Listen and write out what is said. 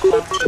Tiens,